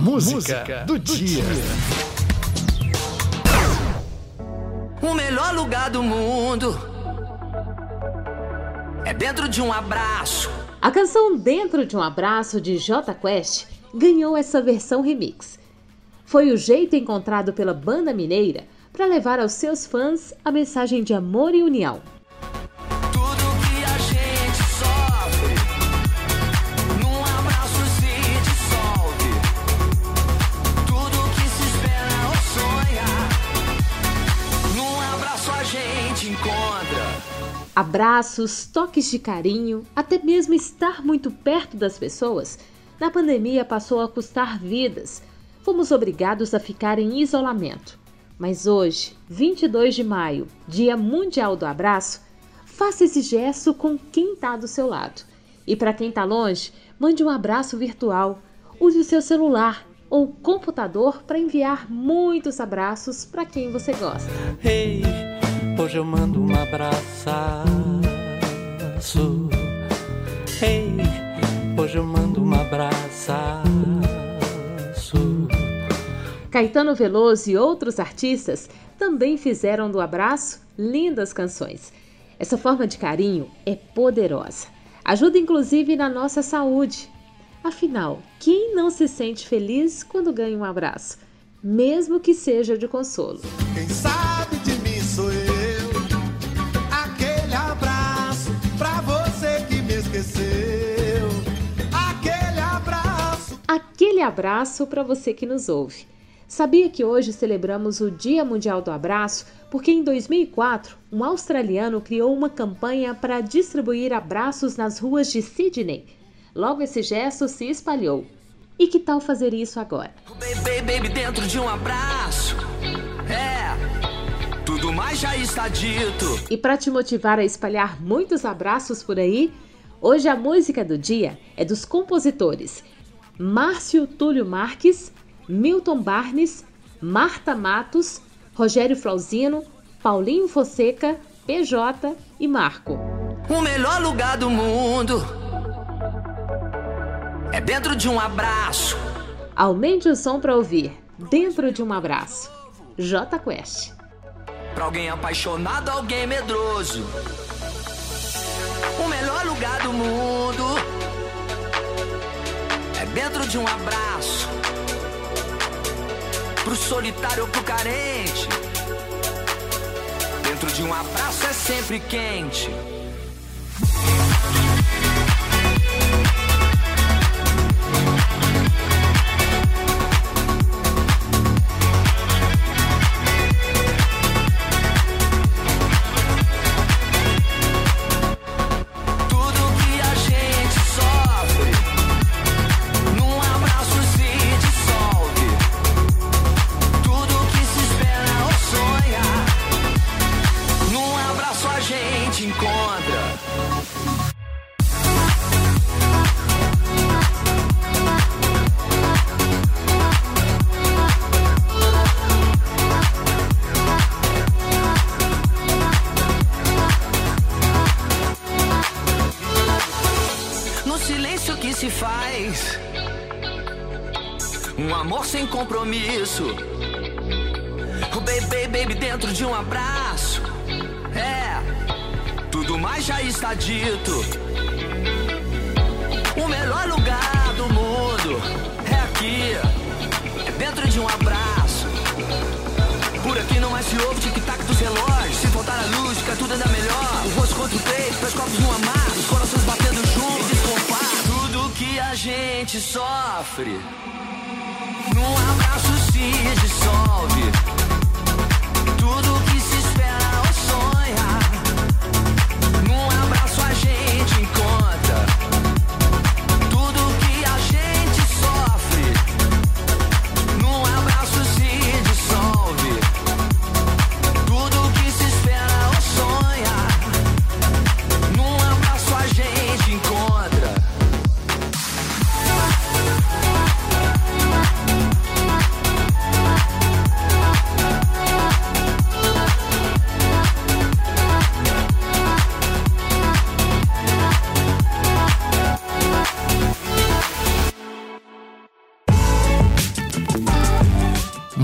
Música, Música do, do dia. O melhor lugar do mundo é dentro de um abraço. A canção Dentro de um Abraço de J Quest ganhou essa versão remix. Foi o jeito encontrado pela banda mineira para levar aos seus fãs a mensagem de amor e união. Abraços, toques de carinho, até mesmo estar muito perto das pessoas, na pandemia passou a custar vidas. Fomos obrigados a ficar em isolamento. Mas hoje, 22 de maio, Dia Mundial do Abraço, faça esse gesto com quem está do seu lado. E para quem está longe, mande um abraço virtual. Use o seu celular ou computador para enviar muitos abraços para quem você gosta. Hey, hoje eu mando um abraço. Hey, hoje eu mando um abraço. Caetano Veloso e outros artistas também fizeram do abraço lindas canções. Essa forma de carinho é poderosa. Ajuda inclusive na nossa saúde. Afinal, quem não se sente feliz quando ganha um abraço, mesmo que seja de consolo? Quem sabe Aquele abraço para você que nos ouve. Sabia que hoje celebramos o Dia Mundial do Abraço porque em 2004 um australiano criou uma campanha para distribuir abraços nas ruas de Sydney Logo esse gesto se espalhou. E que tal fazer isso agora? Baby, baby, dentro de um abraço. É, tudo mais já está dito. E para te motivar a espalhar muitos abraços por aí, hoje a música do dia é dos compositores Márcio Túlio Marques, Milton Barnes, Marta Matos, Rogério Flauzino, Paulinho Fonseca, PJ e Marco. O melhor lugar do mundo é dentro de um abraço. Aumente o som para ouvir. Dentro de um abraço. J Quest. Pra alguém apaixonado, alguém medroso. O melhor lugar do mundo de um abraço. Pro solitário ou pro carente. Dentro de um abraço é sempre quente. Um amor sem compromisso. O baby, baby dentro de um abraço. É, tudo mais já está dito. O melhor lugar do mundo é aqui, é dentro de um abraço. Por aqui não é se ouve tic-tac dos relógios. Se faltar a luz, fica tudo ainda melhor. O rosto contra o peito, dois copos no amar, os corações gente sofre num abraço se dissolve.